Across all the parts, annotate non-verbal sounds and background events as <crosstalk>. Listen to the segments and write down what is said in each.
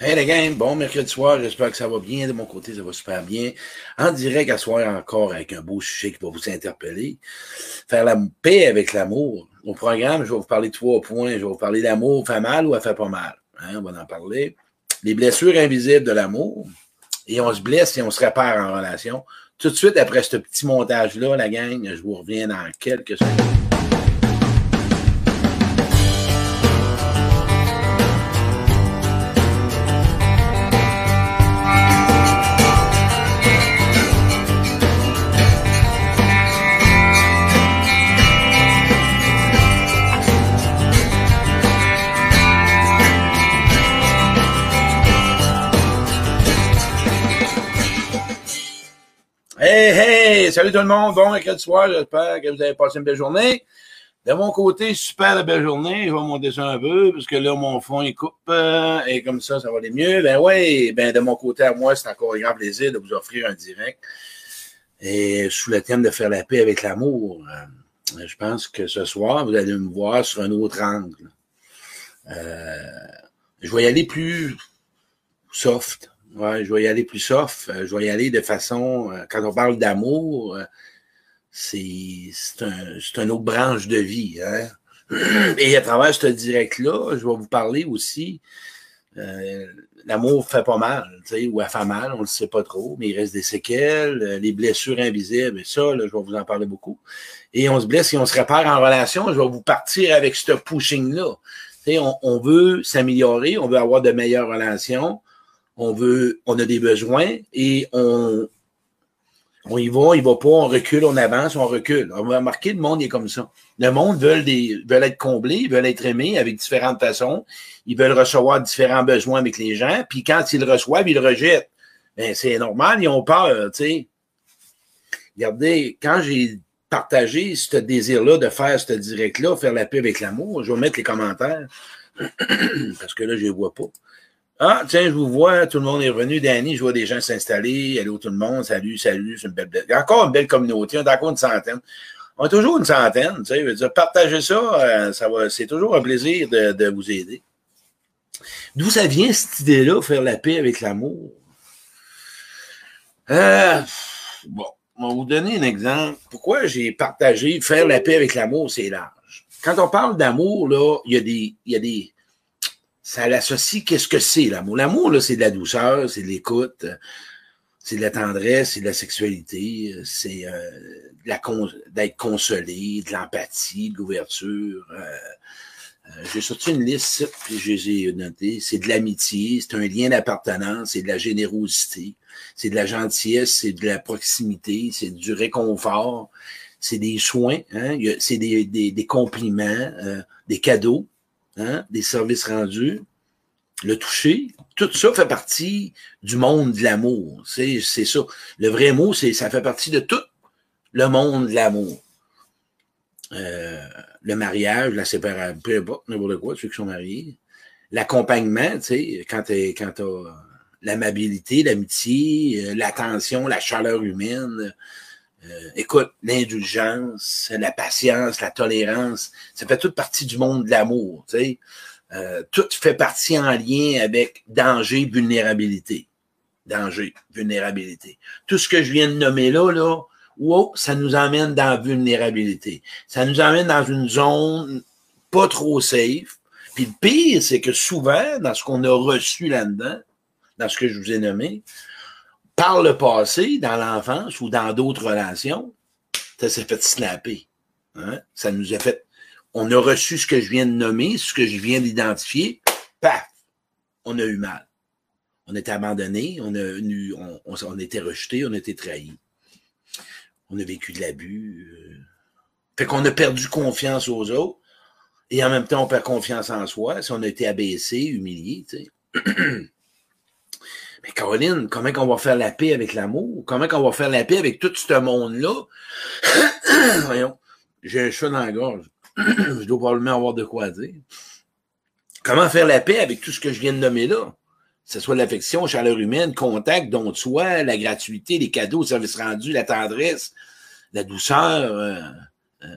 Hey les gars, bon mercredi soir, j'espère que ça va bien. De mon côté, ça va super bien. En direct à soir encore avec un beau sujet qui va vous interpeller. Faire la paix avec l'amour. Au programme, je vais vous parler de trois points. Je vais vous parler d'amour, fait mal ou elle fait pas mal. Hein, on va en parler. Les blessures invisibles de l'amour. Et on se blesse et on se répare en relation. Tout de suite, après ce petit montage-là, la gang, je vous reviens dans quelques secondes. Salut tout le monde! Bon mercredi soir, j'espère que vous avez passé une belle journée. De mon côté, super belle journée. Je vais monter ça un peu, parce que là, mon fond, il coupe, euh, et comme ça, ça va aller mieux. Ben ouais, ben de mon côté à moi, c'est encore un grand plaisir de vous offrir un direct. Et sous le thème de faire la paix avec l'amour, euh, je pense que ce soir, vous allez me voir sur un autre angle. Euh, je vais y aller plus soft Ouais, je vais y aller plus soft. Euh, je vais y aller de façon. Euh, quand on parle d'amour, euh, c'est un, une autre branche de vie. Hein? <clears throat> Et à travers ce direct-là, je vais vous parler aussi. Euh, L'amour fait pas mal, ou elle fait mal, on ne le sait pas trop, mais il reste des séquelles, les blessures invisibles, et ça, là, je vais vous en parler beaucoup. Et on se blesse et on se répare en relation. Je vais vous partir avec ce pushing-là. On, on veut s'améliorer, on veut avoir de meilleures relations on veut, on a des besoins et on, on y va, il va pas, on recule, on avance, on recule. On va remarquer, le monde est comme ça. Le monde veut, des, être comblés, ils veulent être aimés avec différentes façons. Ils veulent recevoir différents besoins avec les gens. Puis quand ils reçoivent, ils le rejettent. Ben, c'est normal, ils ont peur. Regardez, quand j'ai partagé ce désir-là de faire ce direct-là, faire la paix avec l'amour, je vais mettre les commentaires. <clears throat> parce que là, je les vois pas. Ah, tiens, je vous vois, tout le monde est revenu. Danny, je vois des gens s'installer. Allô, tout le monde. Salut, salut. C'est une belle, belle, encore une belle communauté. On est encore une centaine. On est toujours une centaine. Tu sais, dire, partagez ça. Euh, c'est toujours un plaisir de, de vous aider. D'où ça vient cette idée-là, faire la paix avec l'amour? Euh, bon, on va vous donner un exemple. Pourquoi j'ai partagé faire la paix avec l'amour, c'est large. Quand on parle d'amour, là, il y a des, il y a des, ça l'associe, qu'est-ce que c'est l'amour? L'amour, là, c'est de la douceur, c'est de l'écoute, c'est de la tendresse, c'est de la sexualité, c'est euh, d'être consolé, de l'empathie, de l'ouverture. Euh, euh, j'ai sorti une liste, puis je les ai notées. C'est de l'amitié, c'est un lien d'appartenance, c'est de la générosité, c'est de la gentillesse, c'est de la proximité, c'est du réconfort, c'est des soins, hein? c'est des, des, des compliments, des cadeaux hein, des services rendus, le toucher, tout ça fait partie du monde de l'amour. C'est, ça. Le vrai mot, c'est ça fait partie de tout le monde de l'amour. Euh, le mariage, la séparation, peu importe, n'importe quoi, ceux qui sont mariés. L'accompagnement, tu sais, quand tu quand t'as l'amabilité, l'amitié, euh, l'attention, la chaleur humaine, euh, écoute, l'indulgence, la patience, la tolérance, ça fait toute partie du monde de l'amour. Euh, tout fait partie en lien avec danger, vulnérabilité. Danger, vulnérabilité. Tout ce que je viens de nommer là, là, wow, ça nous emmène dans la vulnérabilité. Ça nous emmène dans une zone pas trop safe. Puis le pire, c'est que souvent, dans ce qu'on a reçu là-dedans, dans ce que je vous ai nommé, par le passé, dans l'enfance ou dans d'autres relations, ça s'est fait snapper. Hein? Ça nous a fait. On a reçu ce que je viens de nommer, ce que je viens d'identifier, paf, on a eu mal. On été abandonné, on a eu, on, on, a été rejeté, on a été trahi. On a vécu de l'abus. Euh. Fait qu'on a perdu confiance aux autres. Et en même temps, on perd confiance en soi. Si on a été abaissé, humilié. <clears throat> Mais Caroline, comment qu'on va faire la paix avec l'amour? Comment qu'on va faire la paix avec tout ce monde-là? <coughs> Voyons, j'ai un chat dans la gorge. <coughs> je dois probablement avoir de quoi dire. Comment faire la paix avec tout ce que je viens de nommer là? Que ce soit l'affection, chaleur humaine, contact, don de soi, la gratuité, les cadeaux, le service rendu, la tendresse, la douceur, euh, euh,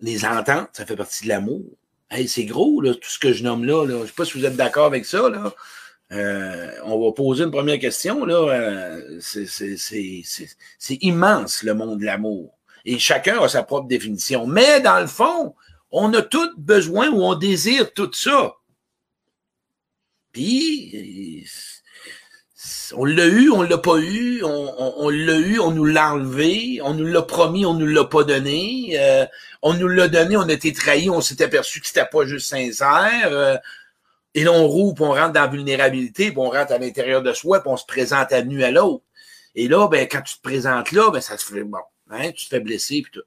les ententes, ça fait partie de l'amour. Hey, c'est gros, là, tout ce que je nomme là, là. Je sais pas si vous êtes d'accord avec ça, là. Euh, on va poser une première question. Là. Euh, c'est immense, le monde de l'amour. Et chacun a sa propre définition. Mais dans le fond, on a tous besoin ou on désire tout ça. Puis, on l'a eu, on l'a pas eu, on, l'a eu, on nous l'a enlevé, on nous l'a promis, on nous l'a pas donné, euh, on nous l'a donné, on a été trahi, on s'est aperçu que c'était pas juste sincère, euh, et là on roule, on rentre dans la vulnérabilité, puis on rentre à l'intérieur de soi, puis on se présente à nu à l'autre. Et là, ben, quand tu te présentes là, ben, ça se fait, bon, hein, tu te fais blesser, puis tout.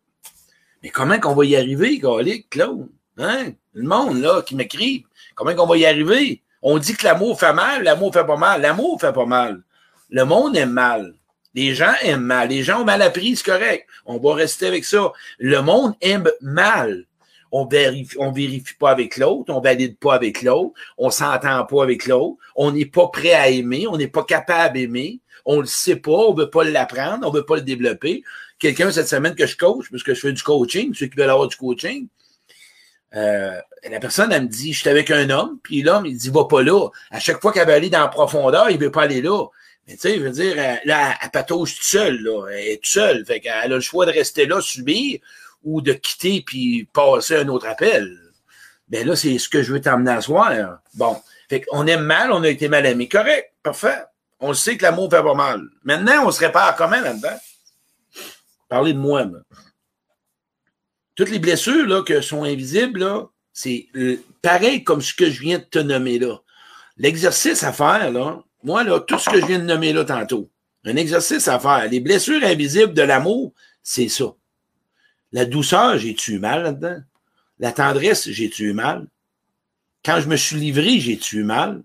Mais comment qu'on va y arriver, Galic, Claude? Hein? Le monde, là, qui m'écrit, comment qu'on va y arriver? On dit que l'amour fait mal, l'amour fait pas mal. L'amour fait pas mal. Le monde aime mal. Les gens aiment mal. Les gens ont mal appris, c'est correct. On va rester avec ça. Le monde aime mal. On vérifie, on vérifie pas avec l'autre, on valide pas avec l'autre, on s'entend pas avec l'autre, on n'est pas prêt à aimer, on n'est pas capable d'aimer, on le sait pas, on veut pas l'apprendre, on veut pas le développer. Quelqu'un cette semaine que je coach, parce que je fais du coaching, ceux qui veulent avoir du coaching, euh, la personne, elle me dit, je suis avec un homme, puis l'homme, il dit, va pas là. À chaque fois qu'elle veut aller dans la profondeur, il veut pas aller là. Mais tu sais, je veux dire, là, elle patauge toute seule, là. Elle est toute seule. Fait qu'elle a le choix de rester là, subir, ou de quitter puis passer un autre appel. Ben là, c'est ce que je veux t'emmener à soir. Bon. Fait qu'on aime mal, on a été mal aimé. Correct. Parfait. On sait que l'amour fait pas mal. Maintenant, on se répare comment là-dedans? Parlez de moi, moi toutes les blessures là, que sont invisibles, là, c'est euh, pareil comme ce que je viens de te nommer là. L'exercice à faire, là, moi, là, tout ce que je viens de nommer là tantôt, un exercice à faire. Les blessures invisibles de l'amour, c'est ça. La douceur, j'ai-tu mal là-dedans? La tendresse, j'ai-tu mal? Quand je me suis livré, j'ai-tu mal?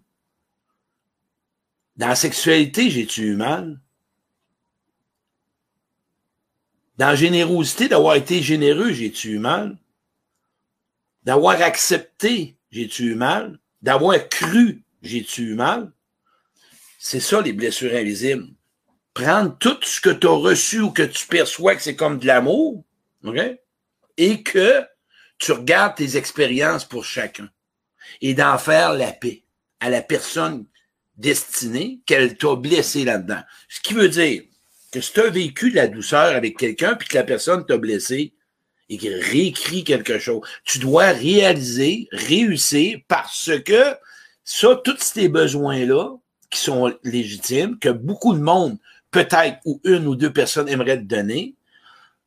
Dans la sexualité, j'ai-tu mal? Dans la générosité, d'avoir été généreux, j'ai-tu eu mal? D'avoir accepté, j'ai-tu eu mal? D'avoir cru, j'ai-tu eu mal? C'est ça, les blessures invisibles. Prendre tout ce que tu as reçu ou que tu perçois que c'est comme de l'amour, OK? Et que tu regardes tes expériences pour chacun. Et d'en faire la paix à la personne destinée qu'elle t'a blessé là-dedans. Ce qui veut dire, que si tu as vécu de la douceur avec quelqu'un puis que la personne t'a blessé et qu'il réécrit quelque chose, tu dois réaliser, réussir parce que ça, tous ces besoins-là qui sont légitimes, que beaucoup de monde, peut-être ou une ou deux personnes aimeraient te donner,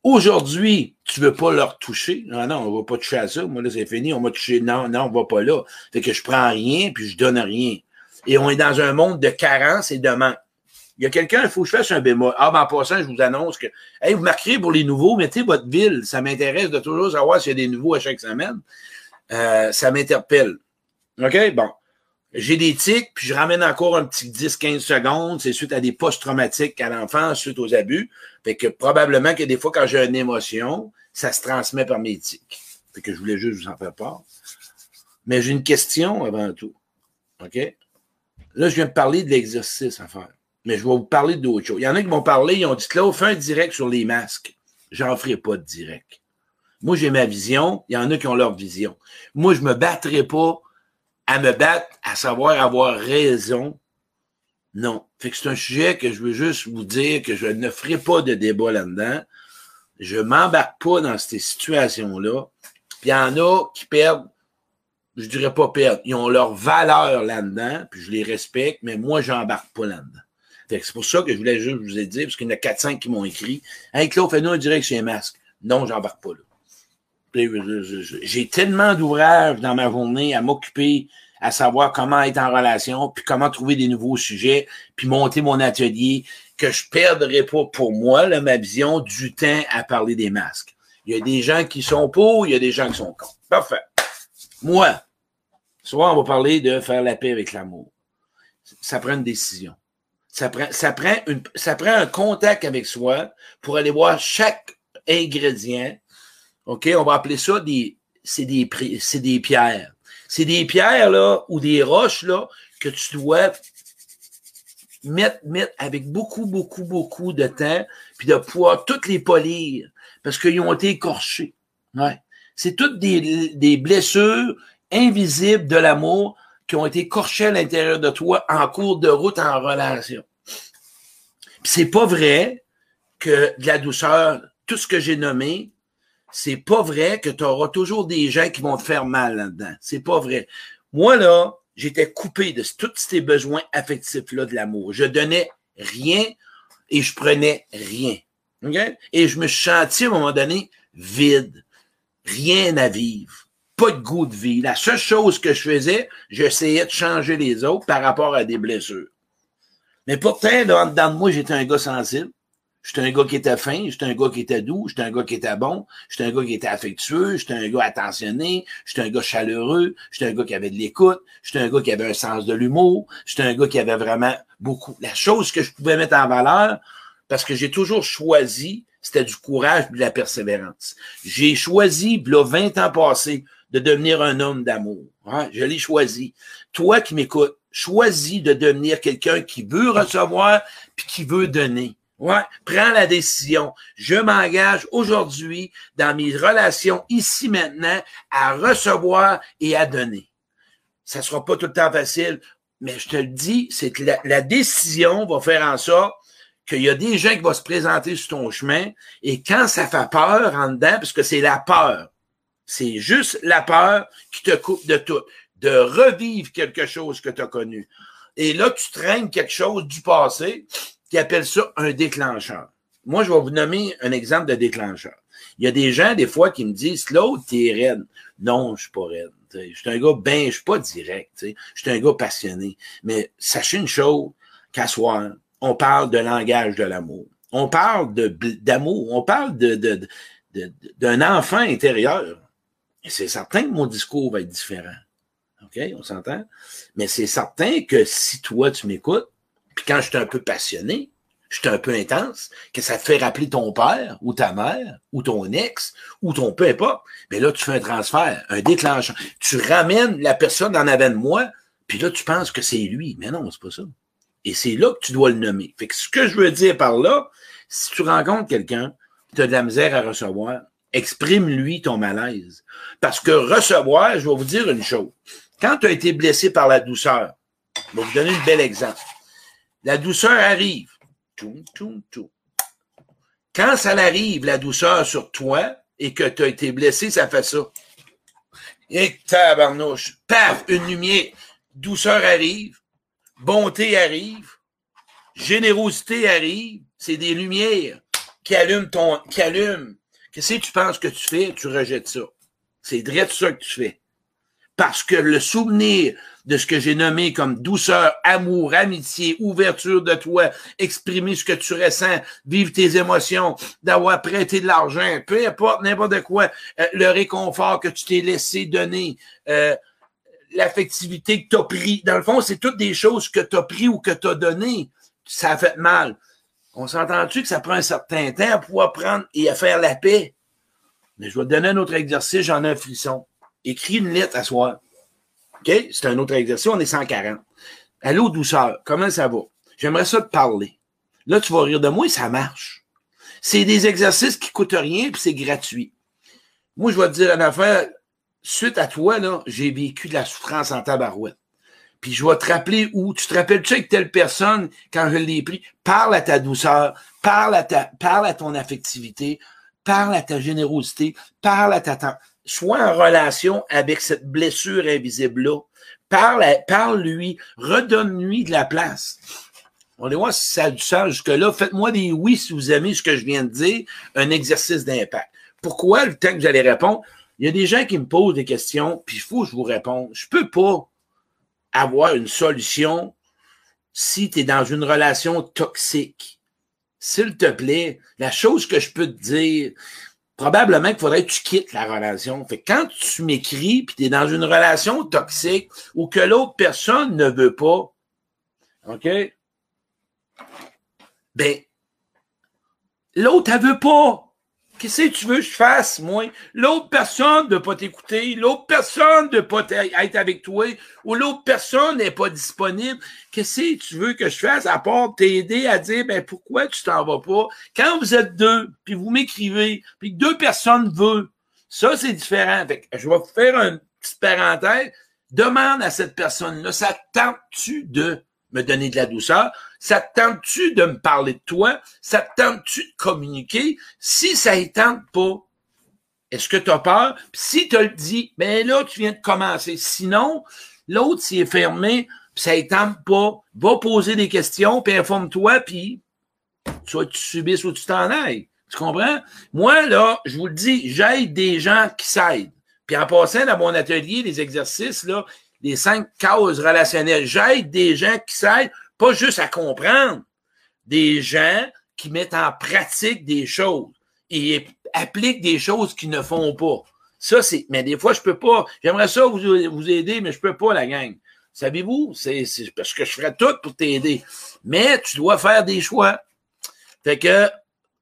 Aujourd'hui, tu veux pas leur toucher. Non, non, on va pas toucher à ça. Moi, là, c'est fini. On m'a touché. Non, non, on va pas là. Fait que je prends rien puis je donne rien. Et on est dans un monde de carence et de manque. Il y a quelqu'un, il faut que je fasse un bémol. Ah, ben, en passant, je vous annonce que, hey, vous marquerez pour les nouveaux, mettez votre ville. Ça m'intéresse de toujours savoir s'il y a des nouveaux à chaque semaine. Euh, ça m'interpelle. OK? Bon. J'ai des tics, puis je ramène encore un petit 10-15 secondes. C'est suite à des post-traumatiques à l'enfant, suite aux abus. Fait que probablement que des fois, quand j'ai une émotion, ça se transmet par mes tics. Fait que je voulais juste vous en faire part. Mais j'ai une question avant tout. OK? Là, je viens de parler de l'exercice à faire. Mais je vais vous parler d'autres choses. Il y en a qui m'ont parlé, ils ont dit, Claude, fais un direct sur les masques. J'en ferai pas de direct. Moi, j'ai ma vision. Il y en a qui ont leur vision. Moi, je me battrai pas à me battre, à savoir avoir raison. Non. Fait que c'est un sujet que je veux juste vous dire que je ne ferai pas de débat là-dedans. Je m'embarque pas dans ces situations-là. Puis il y en a qui perdent, je dirais pas perdre, ils ont leur valeur là-dedans, puis je les respecte, mais moi, j'embarque pas là-dedans. C'est pour ça que je voulais juste vous ai dit, parce qu'il y en a 4-5 qui m'ont écrit. Hey Claude, fais-nous un direct sur les masques. Non, j'embarque pas là. J'ai tellement d'ouvrages dans ma journée à m'occuper, à savoir comment être en relation, puis comment trouver des nouveaux sujets, puis monter mon atelier, que je perdrai pas pour moi, là, ma vision, du temps à parler des masques. Il y a des gens qui sont pour, il y a des gens qui sont contre. Parfait. Moi, soit on va parler de faire la paix avec l'amour. Ça prend une décision. Ça prend, ça, prend une, ça prend un contact avec soi pour aller voir chaque ingrédient. OK? On va appeler ça des, c'est des, c'est des pierres. C'est des pierres, là, ou des roches, là, que tu dois mettre, mettre avec beaucoup, beaucoup, beaucoup de temps, puis de pouvoir toutes les polir, parce qu'ils ont été écorchés. Ouais. C'est toutes des, des blessures invisibles de l'amour qui ont été corchés à l'intérieur de toi en cours de route en relation. C'est pas vrai que de la douceur, tout ce que j'ai nommé, c'est pas vrai que tu auras toujours des gens qui vont te faire mal là-dedans. C'est pas vrai. Moi, là, j'étais coupé de tous ces besoins affectifs-là de l'amour. Je donnais rien et je prenais rien. Et je me suis senti à un moment donné vide. Rien à vivre. Pas de goût de vie. La seule chose que je faisais, j'essayais de changer les autres par rapport à des blessures. Mais pourtant, dans, de moi, j'étais un gars sensible. J'étais un gars qui était fin, j'étais un gars qui était doux, j'étais un gars qui était bon, j'étais un gars qui était affectueux, j'étais un gars attentionné, j'étais un gars chaleureux, j'étais un gars qui avait de l'écoute, j'étais un gars qui avait un sens de l'humour, j'étais un gars qui avait vraiment beaucoup. La chose que je pouvais mettre en valeur, parce que j'ai toujours choisi, c'était du courage et de la persévérance. J'ai choisi, là, 20 ans passés, de devenir un homme d'amour. Hein? Je l'ai choisi. Toi qui m'écoutes, choisis de devenir quelqu'un qui veut recevoir puis qui veut donner. Ouais, prends la décision. Je m'engage aujourd'hui dans mes relations ici maintenant à recevoir et à donner. Ça sera pas tout le temps facile, mais je te le dis, c'est que la, décision va faire en sorte qu'il y a des gens qui vont se présenter sur ton chemin et quand ça fait peur en dedans, parce que c'est la peur, c'est juste la peur qui te coupe de tout, de revivre quelque chose que tu as connu. Et là, tu traînes quelque chose du passé qui appelle ça un déclencheur. Moi, je vais vous nommer un exemple de déclencheur. Il y a des gens, des fois, qui me disent, l'autre, t'es raide. Non, je suis pas raide. Je suis un gars ben, je suis pas direct. Je suis un gars passionné. Mais sachez une chose, qu'à soir, on parle de langage de l'amour. On parle d'amour. On parle de, de, d'un enfant intérieur. Et c'est certain que mon discours va être différent. OK? On s'entend? Mais c'est certain que si toi, tu m'écoutes, puis quand je suis un peu passionné, je suis un peu intense, que ça te fait rappeler ton père ou ta mère ou ton ex ou ton peu importe, mais là, tu fais un transfert, un déclencheur. Tu ramènes la personne en avant de moi, puis là, tu penses que c'est lui. Mais non, c'est pas ça. Et c'est là que tu dois le nommer. Fait que ce que je veux dire par là, si tu rencontres quelqu'un, tu as de la misère à recevoir, exprime-lui ton malaise. Parce que recevoir, je vais vous dire une chose. Quand tu as été blessé par la douceur, je vais vous donner un bel exemple. La douceur arrive. Tout, tout, tout. Quand ça arrive, la douceur sur toi, et que tu as été blessé, ça fait ça. Et tabarnouche, paf, une lumière. Douceur arrive, bonté arrive, générosité arrive. C'est des lumières qui allument ton, qui allument. Qu'est-ce que tu penses que tu fais? Tu rejettes ça. C'est direct ça que tu fais. Parce que le souvenir de ce que j'ai nommé comme douceur, amour, amitié, ouverture de toi, exprimer ce que tu ressens, vivre tes émotions, d'avoir prêté de l'argent, peu importe, n'importe quoi, euh, le réconfort que tu t'es laissé donner, euh, l'affectivité que tu as pris. Dans le fond, c'est toutes des choses que tu as pris ou que tu as donné. Ça a fait mal. On s'entend-tu que ça prend un certain temps à pouvoir prendre et à faire la paix? Mais je vais te donner un autre exercice, j'en ai un frisson. Écris une lettre à soi. OK? C'est un autre exercice, on est 140. Allô, douceur, comment ça va? J'aimerais ça te parler. Là, tu vas rire de moi et ça marche. C'est des exercices qui coûtent rien puis c'est gratuit. Moi, je vais te dire une affaire. Suite à toi, là, j'ai vécu de la souffrance en tabarouette. Puis je vais te rappeler où. Tu te rappelles-tu avec telle personne, quand je l'ai pris? Parle à ta douceur, parle à ta, parle à ton affectivité, parle à ta générosité, parle à ta, sois en relation avec cette blessure invisible-là. Parle, parle-lui, redonne-lui de la place. On va voir si ça a du sens jusque-là. Faites-moi des oui si vous aimez ce que je viens de dire, un exercice d'impact. Pourquoi, le temps que j'allais répondre, il y a des gens qui me posent des questions, puis il faut que je vous réponde. Je peux pas avoir une solution si tu es dans une relation toxique. S'il te plaît, la chose que je peux te dire, probablement qu'il faudrait que tu quittes la relation. Fait quand tu m'écris puis tu es dans une relation toxique ou que l'autre personne ne veut pas, OK? Ben, l'autre, elle veut pas. Qu'est-ce que tu veux que je fasse, moi? L'autre personne ne pas t'écouter, l'autre personne ne pas être avec toi, ou l'autre personne n'est pas disponible. Qu'est-ce que tu veux que je fasse à part t'aider à dire, ben, pourquoi tu t'en vas pas? Quand vous êtes deux, puis vous m'écrivez, puis deux personnes veulent, ça, c'est différent. Fait je vais faire une petite parenthèse. demande à cette personne-là, ça tente-tu de me donner de la douceur? Ça te tente-tu de me parler de toi? Ça te tente-tu de communiquer? Si ça ne tente pas, est-ce que tu as peur? Puis si tu le dis, ben là, tu viens de commencer. Sinon, l'autre, s'il est fermé, puis ça ne tente pas, va poser des questions, puis informe-toi, puis soit tu subisses ou tu t'en ailles. Tu comprends? Moi, là, je vous le dis, j'aide des gens qui s'aident. Puis en passant dans mon atelier, les exercices, là, les cinq causes relationnelles, j'aide des gens qui s'aident, pas juste à comprendre, des gens qui mettent en pratique des choses et appliquent des choses qu'ils ne font pas. Ça, c'est. Mais des fois, je peux pas. J'aimerais ça vous, vous aider, mais je peux pas, la gang. Savez-vous? C'est parce que je ferais tout pour t'aider. Mais tu dois faire des choix. Fait que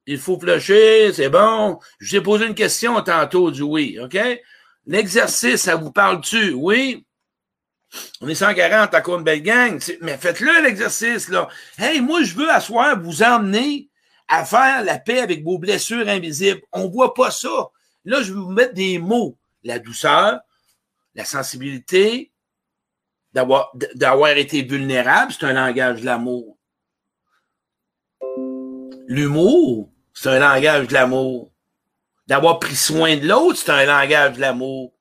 il faut flusher, c'est bon. Je t'ai posé une question tantôt du oui, OK? L'exercice, ça vous parle-tu? Oui? On est 140 à une belle gang. Mais faites-le, l'exercice, là. Hey, moi, je veux asseoir, vous emmener à faire la paix avec vos blessures invisibles. On voit pas ça. Là, je vais vous mettre des mots. La douceur, la sensibilité, d'avoir, d'avoir été vulnérable, c'est un langage de l'amour. L'humour, c'est un langage de l'amour. D'avoir pris soin de l'autre, c'est un langage de l'amour.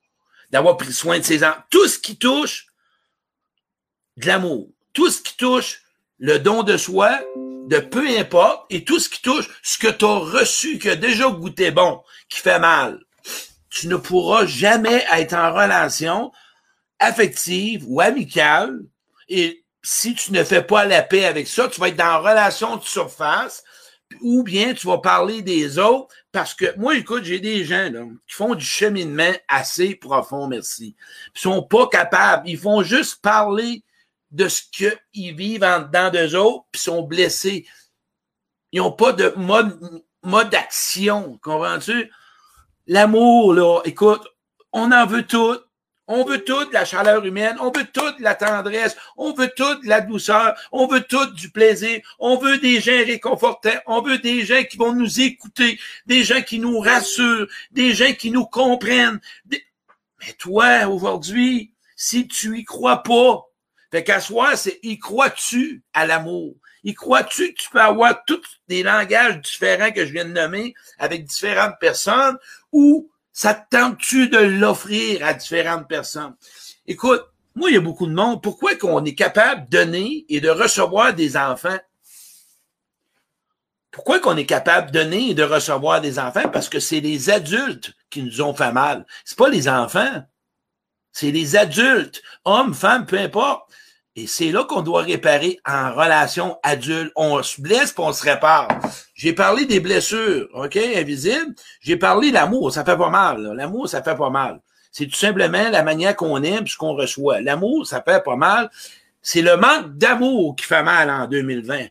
D'avoir pris soin de ses enfants. Tout ce qui touche de l'amour. Tout ce qui touche le don de soi, de peu importe, et tout ce qui touche ce que tu as reçu, qui a déjà goûté bon, qui fait mal. Tu ne pourras jamais être en relation affective ou amicale, et si tu ne fais pas la paix avec ça, tu vas être dans relation de surface, ou bien tu vas parler des autres, parce que moi, écoute, j'ai des gens là, qui font du cheminement assez profond, merci. Ils sont pas capables, ils font juste parler de ce qu'ils vivent en dedans d'eux autres, puis sont blessés. Ils n'ont pas de mode, mode d'action, comprends-tu? L'amour, là, écoute, on en veut tout. On veut toute la chaleur humaine, on veut toute la tendresse, on veut toute la douceur, on veut tout du plaisir, on veut des gens réconfortants, on veut des gens qui vont nous écouter, des gens qui nous rassurent, des gens qui nous comprennent. Mais toi, aujourd'hui, si tu y crois pas, fait qu'à soi, c'est y crois-tu à l'amour? Y crois-tu que tu peux avoir tous des langages différents que je viens de nommer avec différentes personnes ou ça te tente-tu de l'offrir à différentes personnes? Écoute, moi, il y a beaucoup de monde. Pourquoi qu'on est capable de donner et de recevoir des enfants? Pourquoi qu'on est capable de donner et de recevoir des enfants? Parce que c'est les adultes qui nous ont fait mal. C'est pas les enfants. C'est les adultes, hommes, femmes, peu importe. Et c'est là qu'on doit réparer en relation adulte. On se blesse puis on se répare. J'ai parlé des blessures, OK, invisibles. J'ai parlé de l'amour, ça fait pas mal. L'amour, ça fait pas mal. C'est tout simplement la manière qu'on aime ce qu'on reçoit. L'amour, ça fait pas mal. C'est le manque d'amour qui fait mal en 2020.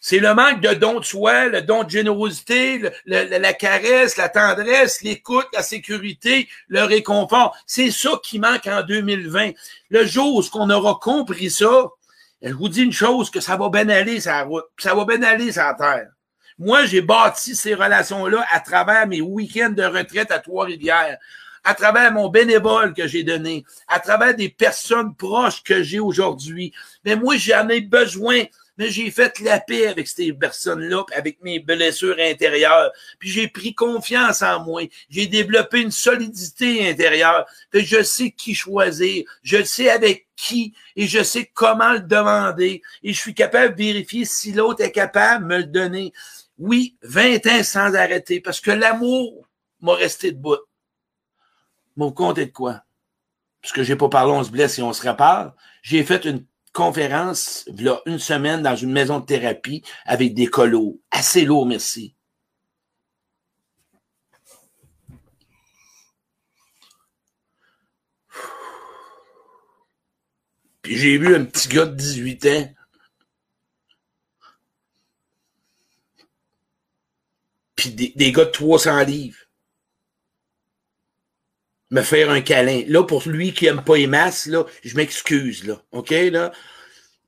C'est le manque de don de soi, le don de générosité, la caresse, la tendresse, l'écoute, la sécurité, le réconfort. C'est ça qui manque en 2020. Le jour où on aura compris ça, je vous dis une chose, que ça va bien aller sur la route, ça va bien aller sur terre. Moi, j'ai bâti ces relations-là à travers mes week-ends de retraite à Trois-Rivières, à travers mon bénévole que j'ai donné, à travers des personnes proches que j'ai aujourd'hui. Mais moi, j'en ai besoin mais j'ai fait la paix avec ces personnes-là, avec mes blessures intérieures, puis j'ai pris confiance en moi, j'ai développé une solidité intérieure, que je sais qui choisir, je sais avec qui, et je sais comment le demander, et je suis capable de vérifier si l'autre est capable de me le donner. Oui, 20 ans sans arrêter, parce que l'amour m'a resté debout. Mon compte est de quoi? Parce que j'ai pas parlé, on se blesse et on se répare. J'ai fait une conférence, là, une semaine dans une maison de thérapie avec des colos. Assez lourd, merci. Puis j'ai vu un petit gars de 18 ans. Puis des, des gars de 300 livres me faire un câlin. Là, pour lui qui aime pas les masses, là, je m'excuse, là. OK, là?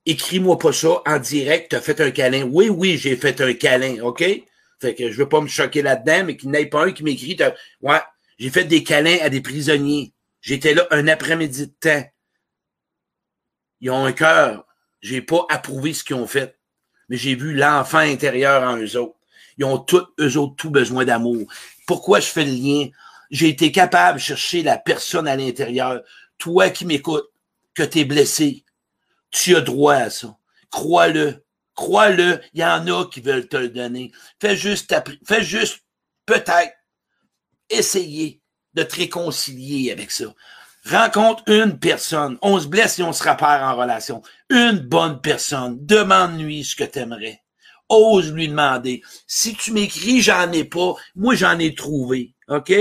Écris-moi pas ça en direct, t'as fait un câlin. Oui, oui, j'ai fait un câlin, OK? Fait que je veux pas me choquer là-dedans, mais qu'il n'y ait pas un qui m'écrit, ouais, j'ai fait des câlins à des prisonniers. J'étais là un après-midi de temps. Ils ont un cœur. J'ai pas approuvé ce qu'ils ont fait, mais j'ai vu l'enfant intérieur en eux autres. Ils ont tous, eux autres, tout besoin d'amour. Pourquoi je fais le lien? J'ai été capable de chercher la personne à l'intérieur. Toi qui m'écoutes, que tu es blessé, tu as droit à ça. Crois-le. Crois-le. Il y en a qui veulent te le donner. Fais juste, fais juste, peut-être, essayer de te réconcilier avec ça. Rencontre une personne. On se blesse et on se rappelle en relation. Une bonne personne. Demande-lui ce que tu aimerais. Ose lui demander. Si tu m'écris, j'en ai pas. Moi, j'en ai trouvé. OK?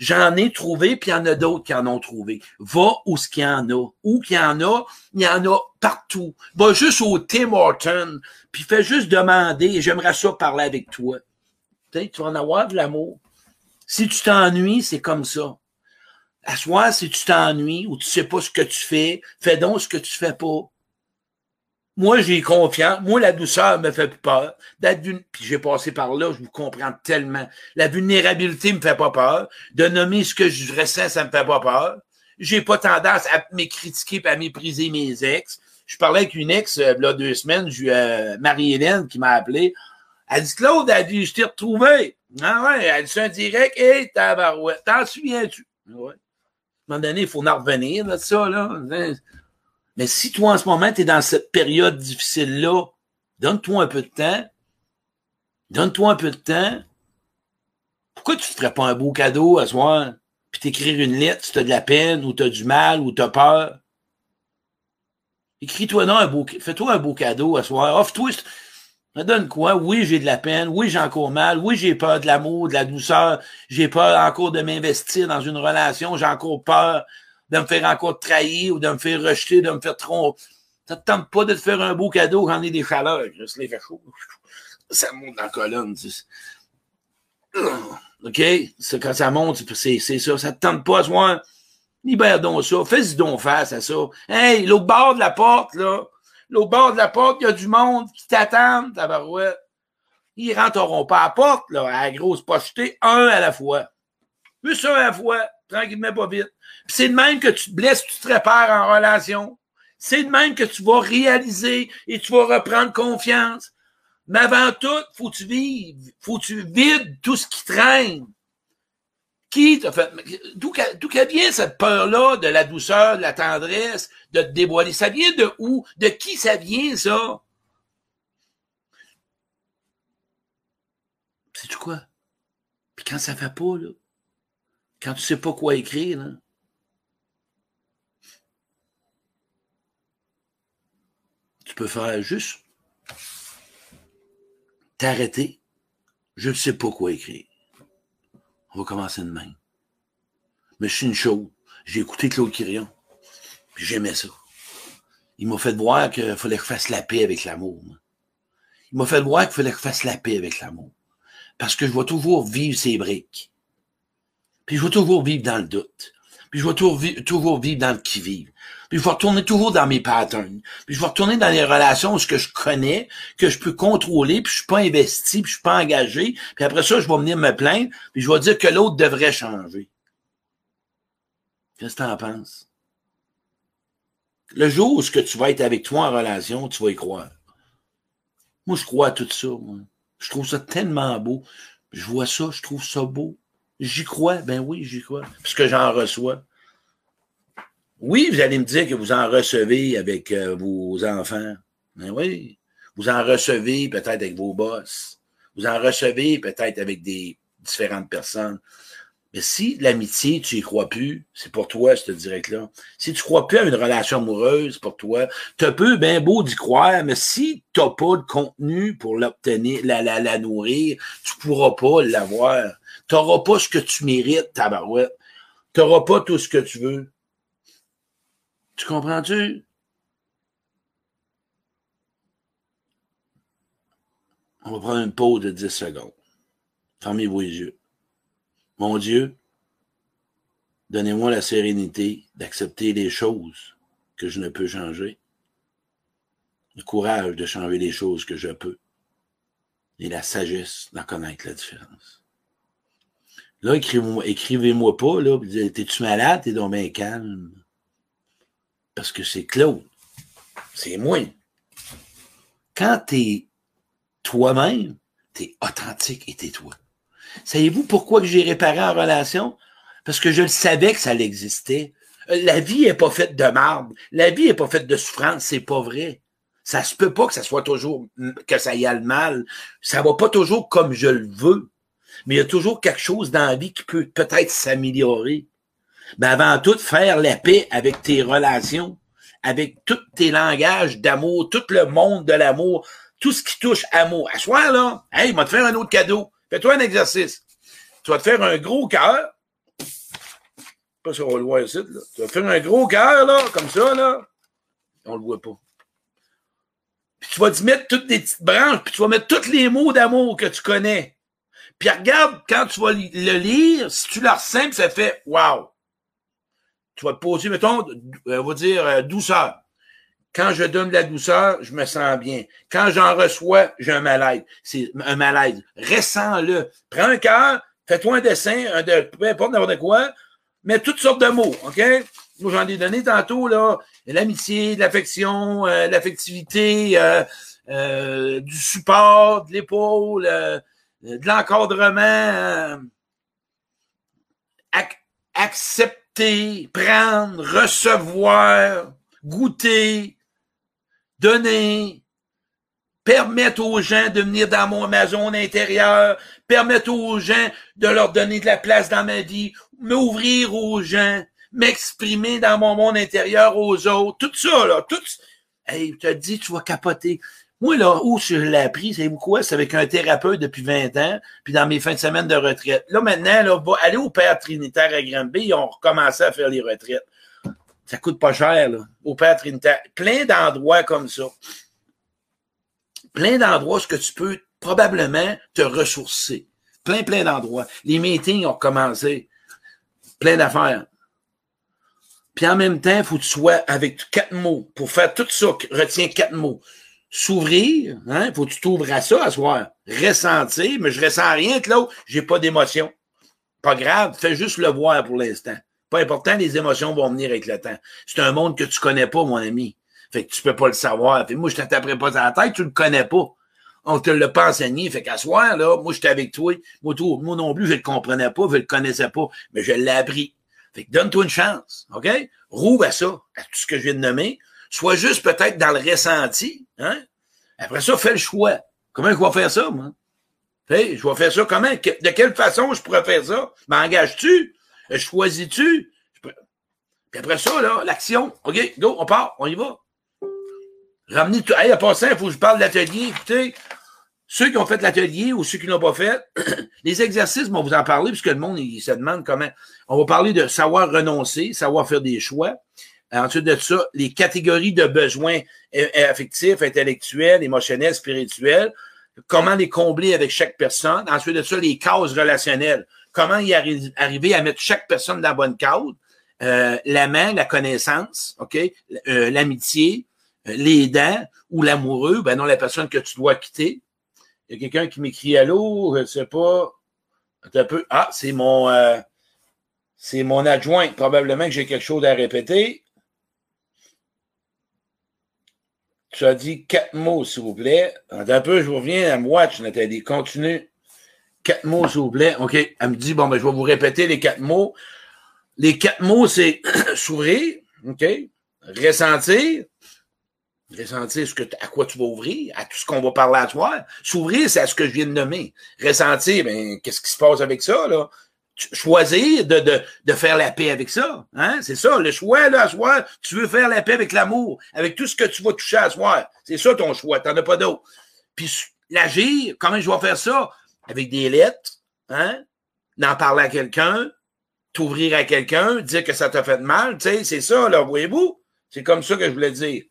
J'en ai trouvé, puis il y en a d'autres qui en ont trouvé. Va où ce qu'il y en a. Où qu'il y en a, il y en a partout. Va juste au Tim Horton, puis fais juste demander, j'aimerais ça parler avec toi. Peut-être tu vas en avoir de l'amour. Si tu t'ennuies, c'est comme ça. À soi, si tu t'ennuies ou tu sais pas ce que tu fais, fais donc ce que tu fais pas. Moi, j'ai confiance. Moi, la douceur me fait plus peur. Puis j'ai passé par là, je vous comprends tellement. La vulnérabilité me fait pas peur. De nommer ce que je ressens, ça me fait pas peur. J'ai pas tendance à me critiquer et à mépriser mes ex. Je parlais avec une ex, euh, là, deux semaines, euh, Marie-Hélène qui m'a appelé. Elle dit, Claude, elle dit, je t'ai retrouvé. Ah ouais, elle dit, un direct, hé, hey, tabarouette, t'en souviens-tu? Ouais. À un moment donné, il faut en revenir de ça, là. Mais si toi, en ce moment, tu es dans cette période difficile-là, donne-toi un peu de temps. Donne-toi un peu de temps. Pourquoi tu ne ferais pas un beau cadeau à soir, puis t'écrire une lettre si tu as de la peine, ou tu as du mal, ou tu as peur? Écris-toi un beau, fais-toi un beau cadeau à soir. Offre-toi, donne quoi? Oui, j'ai de la peine. Oui, j'ai encore mal. Oui, j'ai peur de l'amour, de la douceur. J'ai peur encore de m'investir dans une relation. J'ai encore peur de me faire encore trahir ou de me faire rejeter, de me faire tromper. Ça te tente pas de te faire un beau cadeau quand on est des chaleurs. Les chaud. Ça monte dans la colonne. <clears throat> OK? C'est quand ça monte, c'est, ça. Ça te tente pas à soir. Libère donc ça. Fais-y donc face à ça. Hey, l'autre bord de la porte, là. L'autre bord de la porte, il y a du monde qui t'attend, tabarouette. Ils rentreront pas à la porte, là, à la grosse pochetée, un à la fois. Juste un à la fois, tranquillement, pas vite. c'est de même que tu te blesses, tu te répares en relation. C'est de même que tu vas réaliser et tu vas reprendre confiance. Mais avant tout, faut que tu vives, faut que tu vides tout ce qui traîne. Qui t'a fait, d'où vient cette peur-là de la douceur, de la tendresse, de te dévoiler? Ça vient de où? De qui ça vient, ça? C'est quoi? Puis quand ça fait pas, là, quand tu sais pas quoi écrire, tu peux faire juste t'arrêter. Je ne sais pas quoi écrire. On va commencer de même. Mais je suis une chose. J'ai écouté Claude Quirion. Puis j'aimais ça. Il m'a fait voir qu'il fallait que je fasse la paix avec l'amour. Il m'a fait voir qu'il fallait que je fasse la paix avec l'amour. Parce que je vais toujours vivre ces briques. Puis je vais toujours vivre dans le doute. Puis je vais toujours, vivre dans le qui-vive. Puis je vais retourner toujours dans mes patterns. Puis je vais retourner dans les relations où ce que je connais, que je peux contrôler, puis je suis pas investi, puis je suis pas engagé. Puis après ça, je vais venir me plaindre, puis je vais dire que l'autre devrait changer. Qu'est-ce que tu en penses? Le jour où ce que tu vas être avec toi en relation, tu vas y croire. Moi, je crois à tout ça. Moi. Je trouve ça tellement beau. Je vois ça, je trouve ça beau. J'y crois. Ben oui, j'y crois. Puisque j'en reçois. Oui, vous allez me dire que vous en recevez avec euh, vos enfants. Ben oui. Vous en recevez peut-être avec vos boss. Vous en recevez peut-être avec des différentes personnes. Mais si l'amitié, tu y crois plus, c'est pour toi, ce direct-là. Si tu crois plus à une relation amoureuse, pour toi, tu peux bien beau d'y croire, mais si tu pas de contenu pour l'obtenir, la, la, la nourrir, tu pourras pas l'avoir. Tu n'auras pas ce que tu mérites, tabarouette. Tu n'auras pas tout ce que tu veux. Tu comprends-tu? On va prendre une pause de 10 secondes. Fermez-vous les yeux. Mon Dieu, donnez-moi la sérénité d'accepter les choses que je ne peux changer, le courage de changer les choses que je peux, et la sagesse d'en connaître la différence. Là, écrivez-moi écrivez pas, là, t'es-tu malade, t'es donc bien calme parce que c'est Claude C'est moi. Quand tu es toi-même, tu es authentique et t'es toi. Savez-vous pourquoi j'ai réparé en relation? Parce que je le savais que ça existait. Euh, la vie est pas faite de marbre. La vie est pas faite de souffrance. C'est pas vrai. Ça se peut pas que ça soit toujours, que ça y aille mal. Ça va pas toujours comme je le veux. Mais il y a toujours quelque chose dans la vie qui peut peut-être s'améliorer. Mais avant tout, faire la paix avec tes relations, avec tous tes langages d'amour, tout le monde de l'amour, tout ce qui touche amour. À soi, là, hey, va te faire un autre cadeau. Fais-toi un exercice. Tu vas te faire un gros cœur. Pas sur le voit ici, là. Tu vas te faire un gros cœur, là, comme ça, là. On le voit pas. Puis tu vas te mettre toutes tes petites branches, puis tu vas mettre tous les mots d'amour que tu connais. Puis regarde, quand tu vas le lire, si tu la ressens, ça fait Wow! Tu vas te poser, mettons, on va dire euh, douceur. Quand je donne de la douceur, je me sens bien. Quand j'en reçois, j'ai un malaise. C'est un malaise. Ressens-le. Prends un cœur, fais-toi un dessin, un de, peu importe n'importe quoi, mets toutes sortes de mots, OK? Moi, j'en ai donné tantôt, là. L'amitié, l'affection, euh, l'affectivité, euh, euh, du support, de l'épaule, de l'encadrement, accepter, prendre, recevoir, goûter, donner, permettre aux gens de venir dans mon, ma zone intérieure, permettre aux gens de leur donner de la place dans ma vie, m'ouvrir aux gens, m'exprimer dans mon monde intérieur aux autres, tout ça, là, tout, hey, je te dis, tu vas capoter. Moi, là, où je l'ai appris, c'est quoi? C'est avec un thérapeute depuis 20 ans, puis dans mes fins de semaine de retraite. Là, maintenant, là, va aller au Père Trinitaire à Granby, ils ont recommencé à faire les retraites. Ça coûte pas cher, là, au Père Trinitaire. Plein d'endroits comme ça. Plein d'endroits où tu peux probablement te ressourcer. Plein, plein d'endroits. Les meetings ont commencé. Plein d'affaires. Puis en même temps, il faut que tu sois avec quatre mots. Pour faire tout ça, retiens quatre mots. S'ouvrir, hein, faut que tu t'ouvres à ça à soir. Ressentir, mais je ressens rien que l'autre, j'ai pas d'émotion. Pas grave, fais juste le voir pour l'instant. Pas important, les émotions vont venir avec le temps. C'est un monde que tu connais pas, mon ami. Fait que tu peux pas le savoir. Fait moi, je t'attraperai pas dans la tête, tu le connais pas. On te l'a pas enseigné. Fait qu'à soir, là, moi, j'étais avec toi. Moi, moi non plus, je le comprenais pas, je le connaissais pas, mais je l'ai appris. Fait que donne-toi une chance, OK? Rouvre à ça, à tout ce que je viens de nommer. Sois juste peut-être dans le ressenti, hein? Après ça, fais le choix. Comment je vais faire ça, moi? Hey, je vais faire ça comment? De quelle façon je pourrais faire ça? M'engages-tu? Choisis-tu? Puis après ça, l'action. OK, go, on part, on y va. Ramener tout. Hey, à passant, il faut que je parle de l'atelier. Écoutez, ceux qui ont fait l'atelier ou ceux qui n'ont pas fait, <clears throat> les exercices, on va vous en parler, puisque le monde, il se demande comment. On va parler de savoir renoncer, savoir faire des choix. Ensuite de ça, les catégories de besoins affectifs, intellectuels, émotionnels, spirituels. Comment les combler avec chaque personne. Ensuite de ça, les causes relationnelles comment y arriver à mettre chaque personne dans la bonne case, euh, la main, la connaissance, OK, euh, l'amitié, euh, les dents ou l'amoureux, ben non, la personne que tu dois quitter. Il y a quelqu'un qui m'écrit Allô, je ne sais pas. Un peu. Ah, c'est mon c'est mon adjoint. Probablement que j'ai quelque chose à répéter. Tu as dit quatre mots, s'il vous plaît. Un peu, je vous reviens à watch, Nathalie. Continue. Quatre mots, s'il vous plaît. OK. Elle me dit, bon, ben, je vais vous répéter les quatre mots. Les quatre mots, c'est <coughs> sourire, OK? Ressentir. Ressentir ce que, à quoi tu vas ouvrir, à tout ce qu'on va parler à toi. S'ouvrir, c'est à ce que je viens de nommer. Ressentir, ben, qu'est-ce qui se passe avec ça, là? Choisir de, de, de faire la paix avec ça. Hein? C'est ça, le choix, là, à soir, tu veux faire la paix avec l'amour, avec tout ce que tu vas toucher à soir. C'est ça ton choix, t'en as pas d'autre. Puis l'agir, comment je vais faire ça? Avec des lettres, hein? D'en parler à quelqu'un, t'ouvrir à quelqu'un, dire que ça t'a fait mal, tu sais, c'est ça, là, voyez-vous? C'est comme ça que je voulais dire.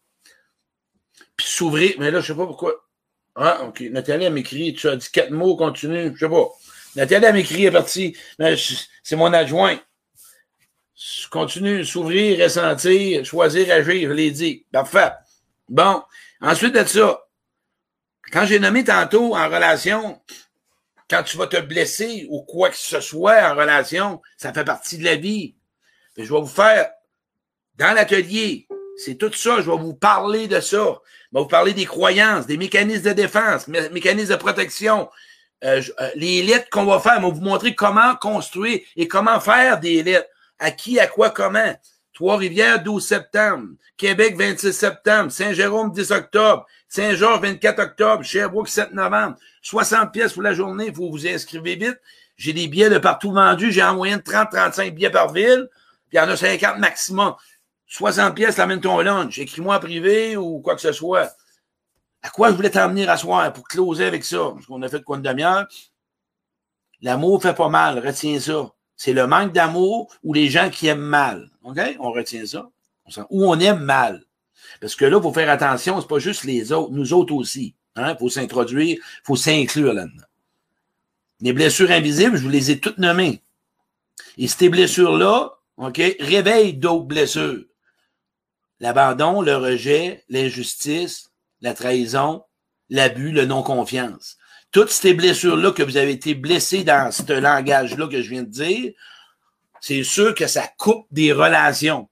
Puis s'ouvrir, mais là, je sais pas pourquoi. Ah, OK. Nathalie a m'écrit, tu as dit quatre mots, continue, je sais pas. Nathalie a m'écrit, est partie. C'est mon adjoint. Continue, s'ouvrir, ressentir, choisir, agir, je l'ai dit. Parfait. Bon. Ensuite de ça, quand j'ai nommé tantôt en relation, quand tu vas te blesser ou quoi que ce soit en relation, ça fait partie de la vie. je vais vous faire, dans l'atelier, C'est tout ça. Je vais vous parler de ça. Je vais vous parler des croyances, des mécanismes de défense, mécanismes de protection, euh, euh, les lettres qu'on va faire. Je vais vous montrer comment construire et comment faire des lettres. À qui, à quoi, comment? Trois-Rivières, 12 septembre. Québec, 26 septembre. Saint-Jérôme, 10 octobre. Saint-Georges, 24 octobre. Sherbrooke, 7 novembre. 60 pièces pour la journée. Faut vous inscrire vite. J'ai des billets de partout vendus. J'ai en moyenne 30-35 billets par ville. Puis il y en a 50 maximum. 60 pièces, amène ton lunch. Écris-moi en privé ou quoi que ce soit. À quoi je voulais t'emmener à soir pour closer avec ça? Parce qu'on a fait quoi une demi-heure? L'amour fait pas mal. Retiens ça. C'est le manque d'amour ou les gens qui aiment mal. OK? On retient ça. Ou on aime mal. Parce que là, il faut faire attention, c'est pas juste les autres, nous autres aussi. Il hein? faut s'introduire, il faut s'inclure là-dedans. Les blessures invisibles, je vous les ai toutes nommées. Et ces blessures-là, OK, réveillent d'autres blessures. L'abandon, le rejet, l'injustice, la trahison, l'abus, le non-confiance. Toutes ces blessures-là que vous avez été blessés dans ce langage-là que je viens de dire, c'est sûr que ça coupe des relations.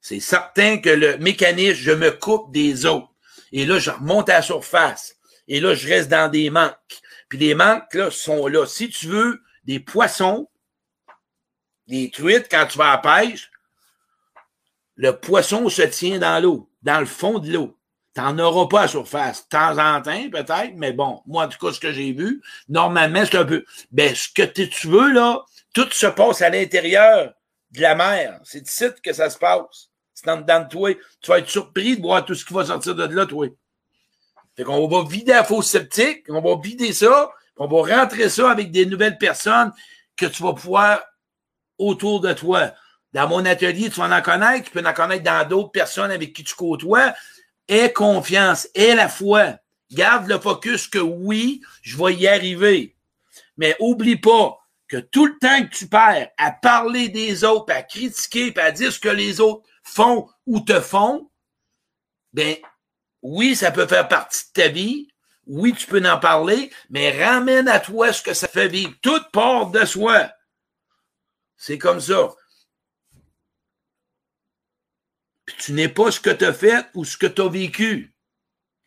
C'est certain que le mécanisme, je me coupe des autres. Et là, je remonte à la surface. Et là, je reste dans des manques. Puis les manques, là, sont là. Si tu veux des poissons, des truites, quand tu vas à la pêche, le poisson se tient dans l'eau, dans le fond de l'eau. T'en auras pas à surface. De temps en temps, peut-être, mais bon, moi, en tout cas, ce que j'ai vu, normalement, c'est un peu. Ben, ce que tu veux, là, tout se passe à l'intérieur de la mer. C'est ici que ça se passe. C'est toi. Tu vas être surpris de voir tout ce qui va sortir de là, toi. Fait qu'on va vider la fausse sceptique, on va vider ça, on va rentrer ça avec des nouvelles personnes que tu vas pouvoir autour de toi. Dans mon atelier, tu vas en connaître, tu peux en connaître dans d'autres personnes avec qui tu côtoies. Aie confiance, aie la foi. Garde le focus que oui, je vais y arriver. Mais oublie pas que tout le temps que tu perds à parler des autres, à critiquer, à dire ce que les autres font ou te font, ben, oui, ça peut faire partie de ta vie. Oui, tu peux en parler, mais ramène à toi ce que ça fait vivre. Tout part de soi. C'est comme ça. tu n'es pas ce que tu as fait ou ce que tu as vécu.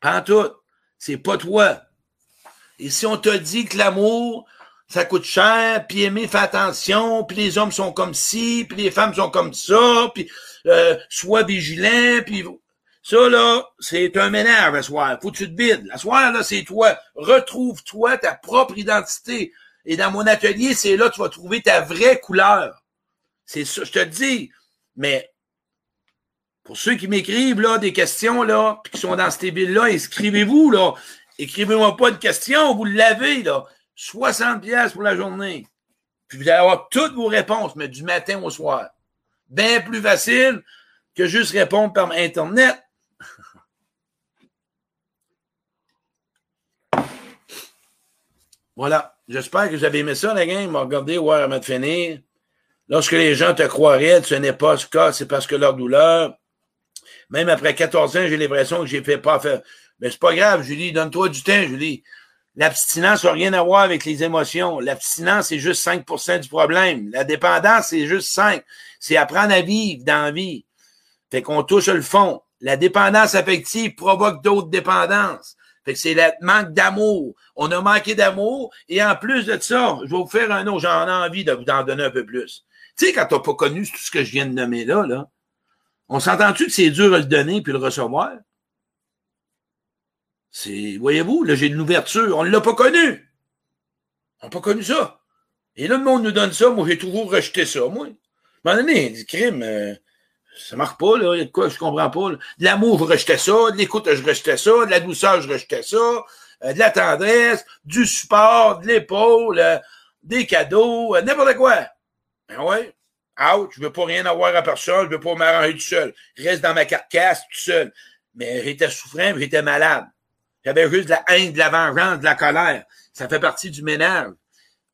Pas tout. C'est pas toi. Et si on te dit que l'amour, ça coûte cher, puis aimer, fais attention, puis les hommes sont comme ci, puis les femmes sont comme ça, puis euh, sois vigilant, puis ça, là, c'est un ménage à soir. Faut que tu te vides. La soir, là, c'est toi. Retrouve-toi ta propre identité. Et dans mon atelier, c'est là que tu vas trouver ta vraie couleur. C'est ça, je te dis. Mais pour ceux qui m'écrivent là des questions là, puis qui sont dans cette ville-là, inscrivez-vous là. Écrivez-moi pas de questions, vous l'avez là. 60 pièces pour la journée. Puis vous allez avoir toutes vos réponses, mais du matin au soir. Bien plus facile que juste répondre par Internet. voilà. J'espère que vous avez aimé ça, la gang. Regardez, ouais, avant de finir. Lorsque les gens te croiraient, ce n'est pas ce cas, c'est parce que leur douleur même après 14 ans, j'ai l'impression que j'ai fait pas faire. Mais c'est pas grave, Julie, donne-toi du temps, Julie. L'abstinence n'a rien à voir avec les émotions. L'abstinence, c'est juste 5% du problème. La dépendance, c'est juste 5. C'est apprendre à vivre dans la vie. Fait qu'on touche le fond. La dépendance affective provoque d'autres dépendances. Fait que c'est le manque d'amour. On a manqué d'amour. Et en plus de ça, je vais vous faire un autre. J'en ai envie de vous en donner un peu plus. Tu sais, quand t'as pas connu tout ce que je viens de nommer là, là, on s'entend-tu que c'est dur à le donner puis le recevoir? C'est, voyez-vous, là, j'ai une ouverture. On ne l'a pas connu. On n'a pas connu ça. Et là, le monde nous donne ça. Moi, j'ai toujours rejeté ça, moi. À un moment donné, du crime, euh, ça marche pas, là. Il y a de quoi, je comprends pas. De l'amour, je rejetais ça. De l'écoute, je rejetais ça. De la douceur, je rejetais ça. Euh, de la tendresse, du support, de l'épaule, euh, des cadeaux, n'importe quoi. Ben ouais. Out, je veux pas rien avoir à personne, je veux pas m'arranger tout seul. Reste dans ma carcasse tout seul. Mais j'étais souffrant, j'étais malade. J'avais juste de la haine, de la vengeance, de la colère. Ça fait partie du ménage.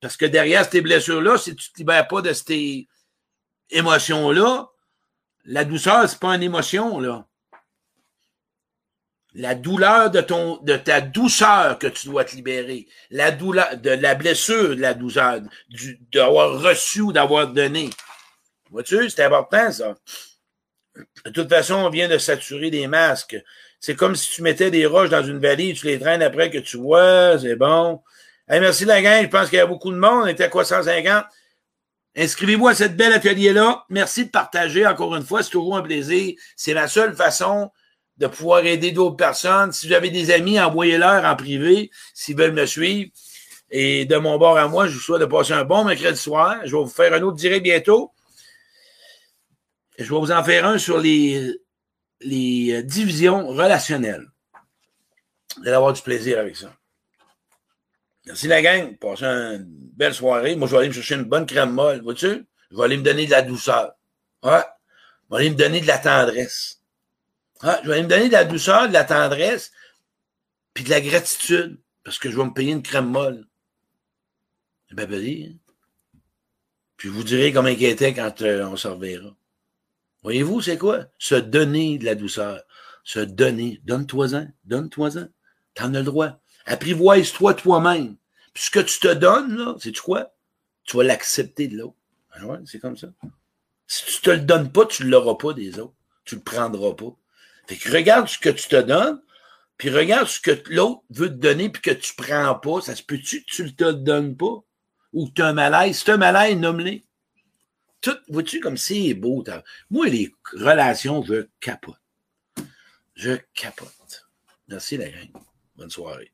Parce que derrière ces blessures-là, si tu te libères pas de ces émotions-là, la douceur, c'est pas une émotion, là. La douleur de ton, de ta douceur que tu dois te libérer. La douleur, de la blessure de la douceur, d'avoir reçu ou d'avoir donné. Vois-tu, c'est important, ça. De toute façon, on vient de saturer des masques. C'est comme si tu mettais des roches dans une vallée, tu les traînes après que tu vois, c'est bon. merci la gang, je pense qu'il y a beaucoup de monde. On était à quoi 150? Inscrivez-vous à cette belle atelier-là. Merci de partager encore une fois. C'est toujours un plaisir. C'est la seule façon de pouvoir aider d'autres personnes. Si vous avez des amis, envoyez-leur en privé s'ils veulent me suivre. Et de mon bord à moi, je vous souhaite de passer un bon mercredi soir. Je vais vous faire un autre direct bientôt. Je vais vous en faire un sur les, les divisions relationnelles. Vous allez avoir du plaisir avec ça. Merci la gang. Passez une belle soirée. Moi, je vais aller me chercher une bonne crème molle. Vois-tu? Je vais aller me donner de la douceur. Ouais. Je vais aller me donner de la tendresse. Je vais aller me donner de la douceur, de la tendresse, puis de la gratitude. Parce que je vais me payer une crème molle. C'est bien petit. Hein? Puis vous dirai comment il quand euh, on se reverra. Voyez-vous, c'est quoi? Se donner de la douceur. Se donner. Donne-toi-en. Donne-toi-en. T'en as le droit. Apprivoise-toi toi-même. Puis ce que tu te donnes, là, c'est quoi? Tu vas l'accepter de l'autre. Ah ouais, c'est comme ça. Si tu te le donnes pas, tu ne l'auras pas des autres. Tu le prendras pas. Fait que regarde ce que tu te donnes, puis regarde ce que l'autre veut te donner, puis que tu prends pas. Ça se peut-tu que tu ne te donnes pas? Ou que tu as un malaise? Si tu as un malaise, nomme-les. Tout, vois-tu, comme c'est beau. Moi, les relations, je capote. Je capote. Merci, la gang. Bonne soirée.